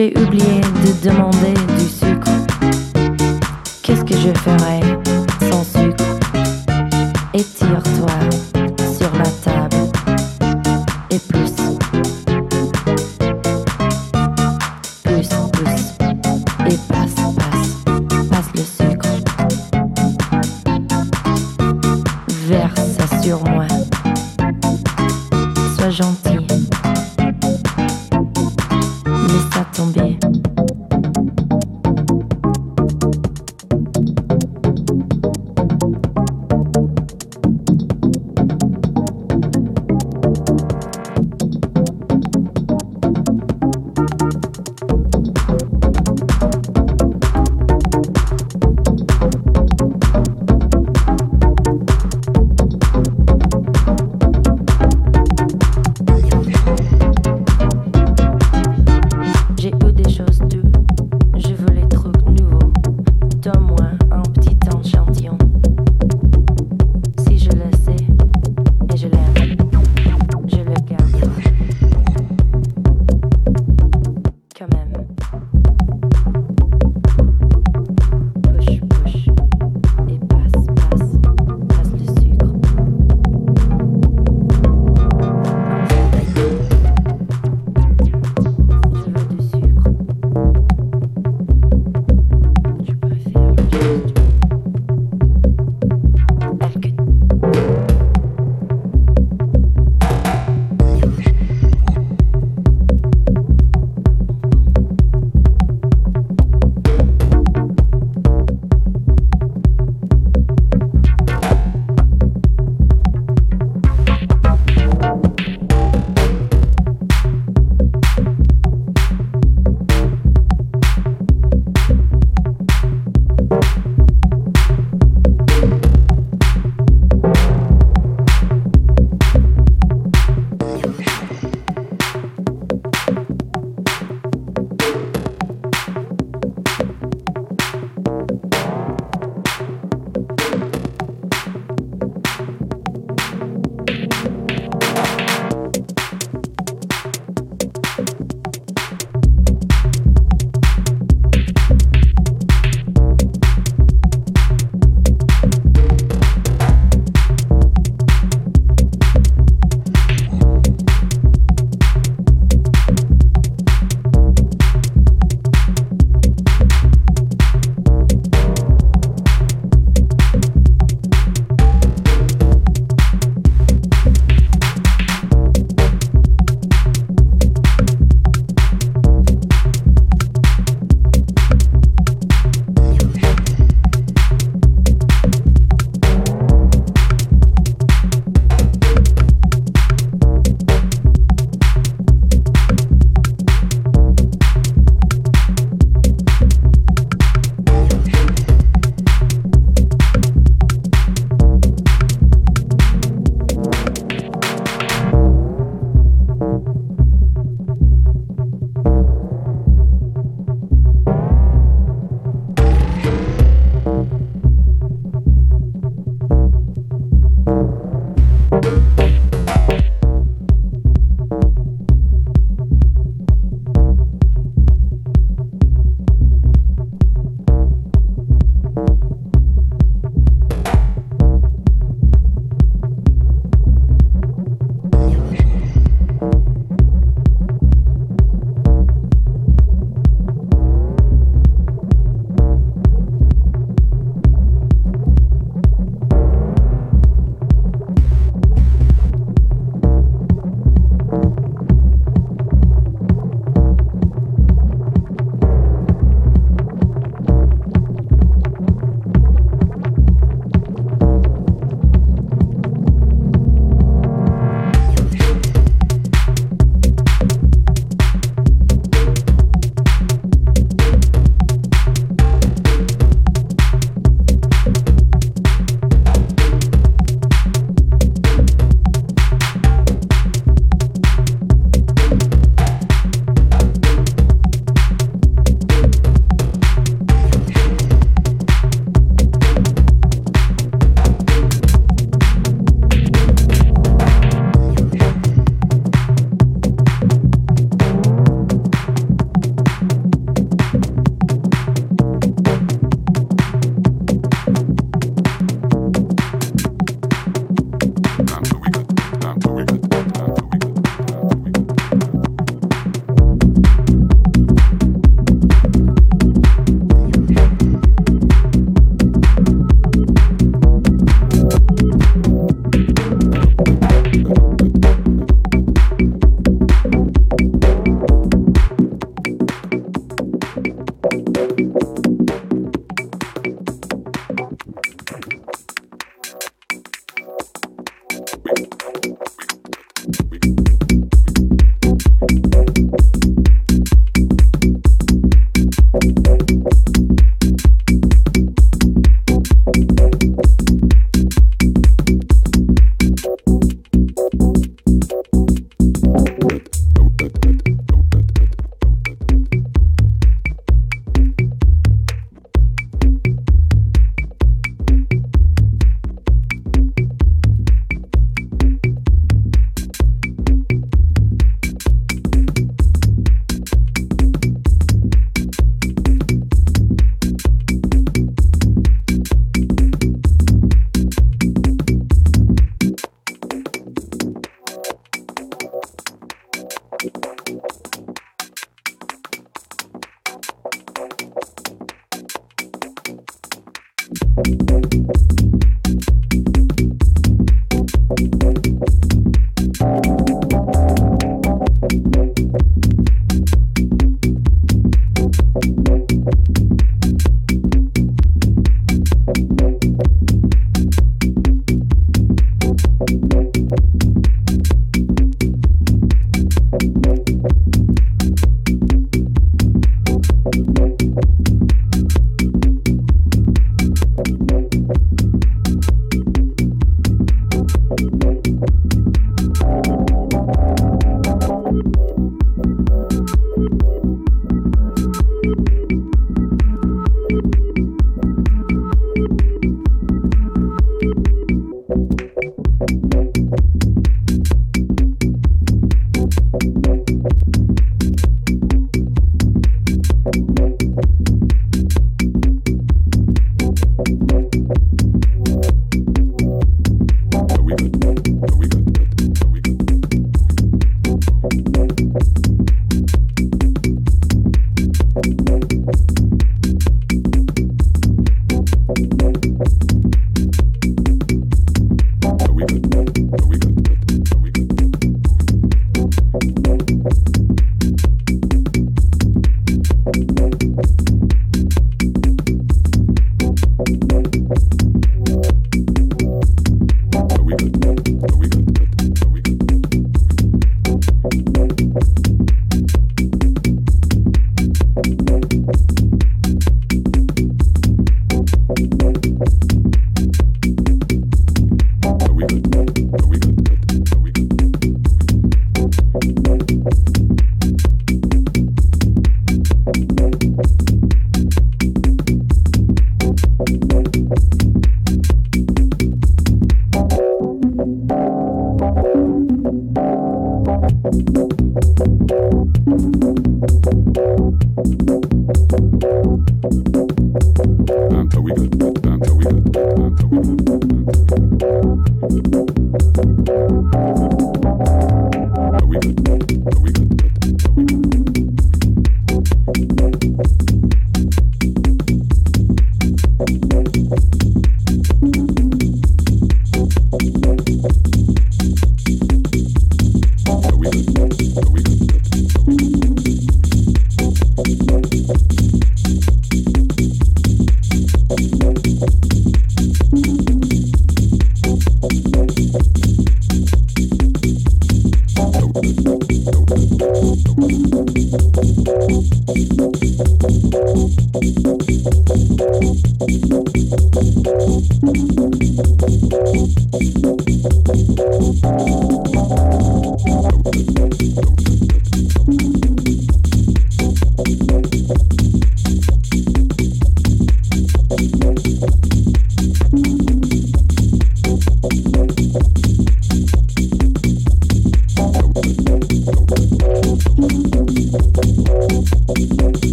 J'ai oublié de demander du sucre. Qu'est-ce que je ferais?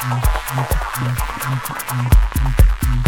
Thank you.